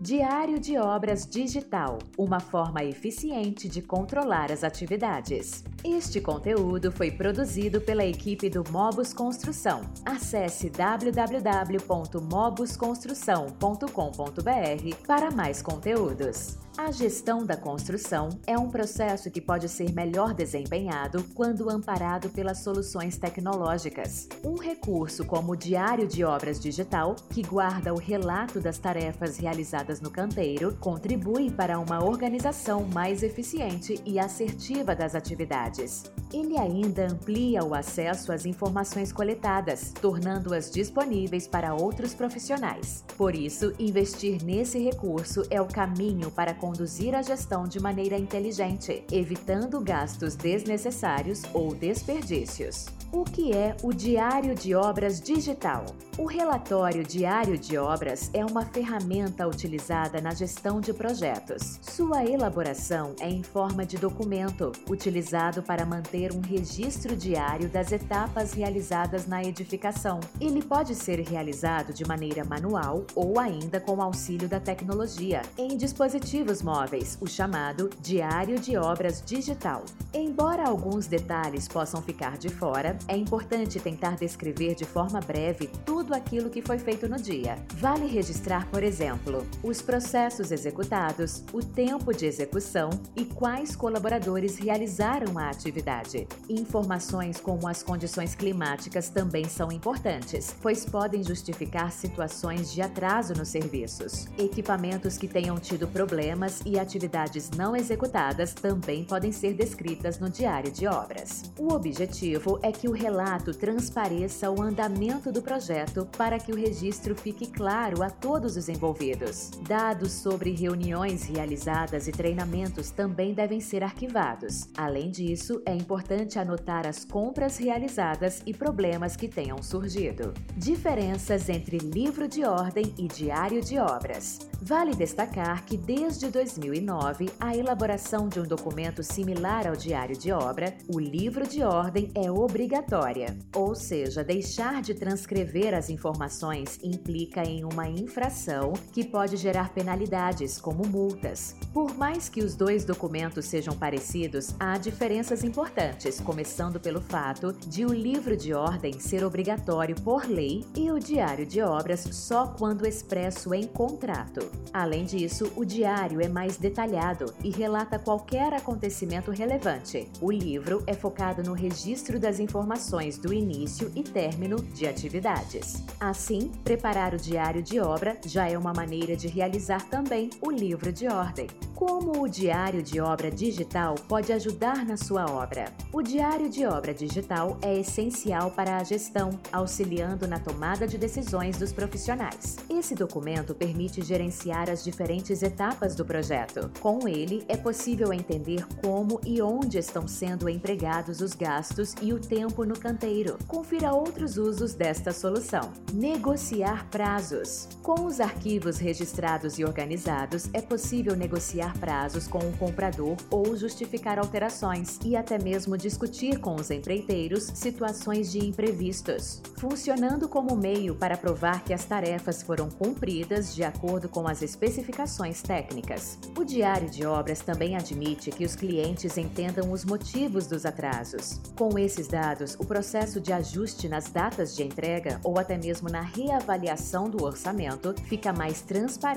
Diário de Obras Digital uma forma eficiente de controlar as atividades. Este conteúdo foi produzido pela equipe do Mobus Construção. Acesse www.mobusconstrução.com.br para mais conteúdos. A gestão da construção é um processo que pode ser melhor desempenhado quando amparado pelas soluções tecnológicas. Um recurso como o Diário de Obras Digital, que guarda o relato das tarefas realizadas no canteiro, contribui para uma organização mais eficiente e assertiva das atividades. Ele ainda amplia o acesso às informações coletadas, tornando-as disponíveis para outros profissionais. Por isso, investir nesse recurso é o caminho para conduzir a gestão de maneira inteligente, evitando gastos desnecessários ou desperdícios. O que é o Diário de Obras Digital? O relatório Diário de Obras é uma ferramenta utilizada na gestão de projetos. Sua elaboração é em forma de documento, utilizado para manter um registro diário das etapas realizadas na edificação. Ele pode ser realizado de maneira manual ou ainda com auxílio da tecnologia, em dispositivos móveis, o chamado Diário de Obras Digital. Embora alguns detalhes possam ficar de fora, é importante tentar descrever de forma breve tudo aquilo que foi feito no dia. Vale registrar, por exemplo, os processos executados, o tempo de execução e quais colaboradores realizaram a atividade. Informações como as condições climáticas também são importantes, pois podem justificar situações de atraso nos serviços. Equipamentos que tenham tido problemas e atividades não executadas também podem ser descritas no diário de obras. O objetivo é que o relato transpareça o andamento do projeto para que o registro fique claro a todos os envolvidos. Dados sobre reuniões realizadas e treinamentos também devem ser arquivados. Além disso, é importante anotar as compras realizadas e problemas que tenham surgido. Diferenças entre livro de ordem e diário de obras. Vale destacar que desde 2009, a elaboração de um documento similar ao diário de obra, o livro de ordem é obrigatória, ou seja, deixar de transcrever as informações implica em uma infração que pode gerar penalidades, como multas. Por mais que os dois documentos sejam parecidos, há diferenças importantes, começando pelo fato de o livro de ordem ser obrigatório por lei e o diário de obras só quando expresso em contrato. Além disso, o diário é mais detalhado e relata qualquer acontecimento relevante. O livro é focado no registro das informações do início e término de atividades. Assim, preparar o diário de obra já é uma maneira de realizar também o livro de ordem. Como o diário de obra digital pode ajudar na sua obra? O diário de obra digital é essencial para a gestão, auxiliando na tomada de decisões dos profissionais. Esse documento permite gerenciar as diferentes etapas do projeto. Com ele, é possível entender como e onde estão sendo empregados os gastos e o tempo no canteiro. Confira outros usos desta solução. Negociar prazos. Com os arquivos registrados e organizados, é possível negociar prazos com o comprador ou justificar alterações e até mesmo discutir com os empreiteiros situações de imprevistos, funcionando como meio para provar que as tarefas foram cumpridas de acordo com as especificações técnicas. O diário de obras também admite que os clientes entendam os motivos dos atrasos. Com esses dados, o processo de ajuste nas datas de entrega ou até mesmo na reavaliação do orçamento fica mais transparente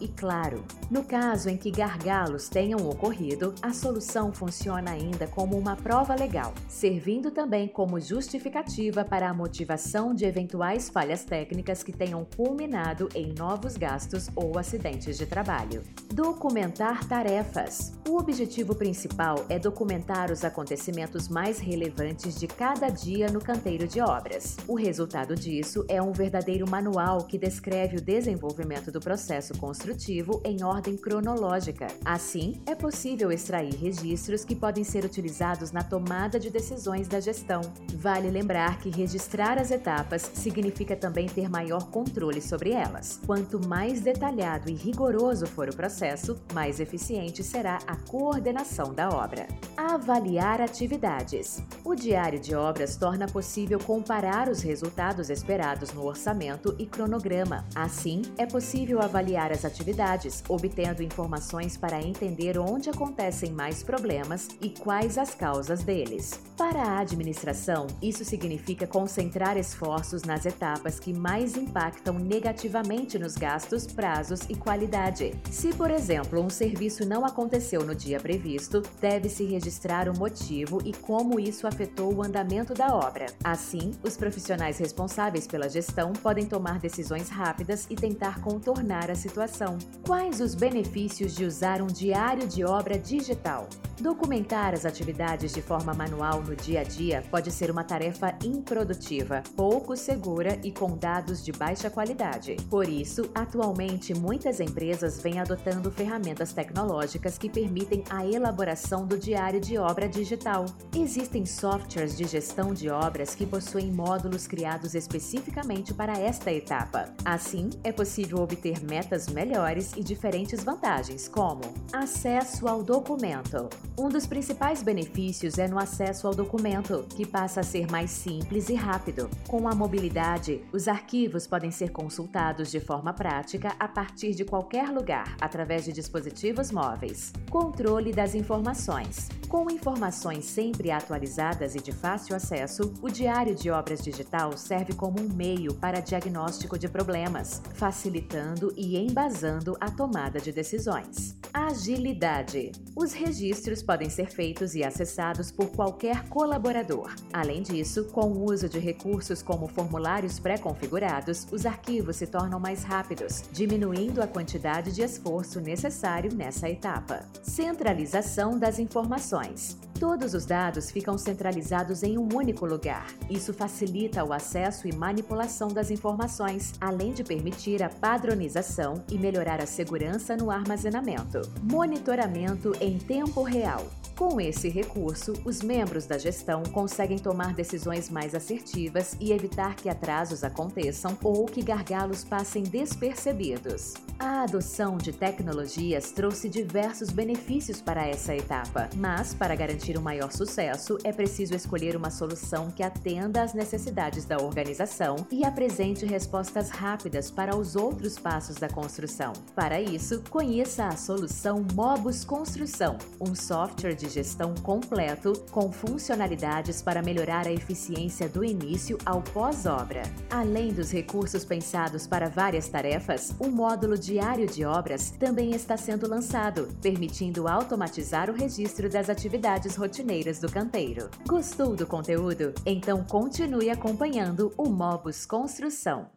e claro. No caso em que gargalos tenham ocorrido, a solução funciona ainda como uma prova legal, servindo também como justificativa para a motivação de eventuais falhas técnicas que tenham culminado em novos gastos ou acidentes de trabalho. Documentar tarefas. O objetivo principal é documentar os acontecimentos mais relevantes de cada dia no canteiro de obras. O resultado disso é um verdadeiro manual que descreve o desenvolvimento do processo construtivo em ordem cronológica Assim, é possível extrair registros que podem ser utilizados na tomada de decisões da gestão. Vale lembrar que registrar as etapas significa também ter maior controle sobre elas. Quanto mais detalhado e rigoroso for o processo, mais eficiente será a coordenação da obra. Avaliar atividades. O diário de obras torna possível comparar os resultados esperados no orçamento e cronograma. Assim, é possível avaliar avaliar as atividades, obtendo informações para entender onde acontecem mais problemas e quais as causas deles. Para a administração, isso significa concentrar esforços nas etapas que mais impactam negativamente nos gastos, prazos e qualidade. Se, por exemplo, um serviço não aconteceu no dia previsto, deve-se registrar o motivo e como isso afetou o andamento da obra. Assim, os profissionais responsáveis pela gestão podem tomar decisões rápidas e tentar contornar a situação. Quais os benefícios de usar um diário de obra digital? Documentar as atividades de forma manual no dia a dia pode ser uma tarefa improdutiva, pouco segura e com dados de baixa qualidade. Por isso, atualmente muitas empresas vêm adotando ferramentas tecnológicas que permitem a elaboração do diário de obra digital. Existem softwares de gestão de obras que possuem módulos criados especificamente para esta etapa. Assim, é possível obter metas melhores e diferentes vantagens, como acesso ao documento. Um dos principais benefícios é no acesso ao documento, que passa a ser mais simples e rápido. Com a mobilidade, os arquivos podem ser consultados de forma prática a partir de qualquer lugar, através de dispositivos móveis. Controle das informações. Com informações sempre atualizadas e de fácil acesso, o Diário de Obras Digital serve como um meio para diagnóstico de problemas, facilitando e embasando a tomada de decisões. Agilidade. Os registros podem ser feitos e acessados por qualquer colaborador. Além disso, com o uso de recursos como formulários pré-configurados, os arquivos se tornam mais rápidos, diminuindo a quantidade de esforço necessário nessa etapa. Centralização das informações. Todos os dados ficam centralizados em um único lugar. Isso facilita o acesso e manipulação das informações, além de permitir a padronização e melhorar a segurança no armazenamento. Monitoramento em tempo real. Com esse recurso, os membros da gestão conseguem tomar decisões mais assertivas e evitar que atrasos aconteçam ou que gargalos passem despercebidos. A adoção de tecnologias trouxe diversos benefícios para essa etapa, mas para garantir um maior sucesso, é preciso escolher uma solução que atenda às necessidades da organização e apresente respostas rápidas para os outros passos da construção. Para isso, conheça a solução Mobus Construção, um software de gestão completo com funcionalidades para melhorar a eficiência do início ao pós-obra. Além dos recursos pensados para várias tarefas, o módulo Diário de Obras também está sendo lançado, permitindo automatizar o registro das atividades rotineiras do canteiro. Gostou do conteúdo? Então continue acompanhando o Mobus Construção.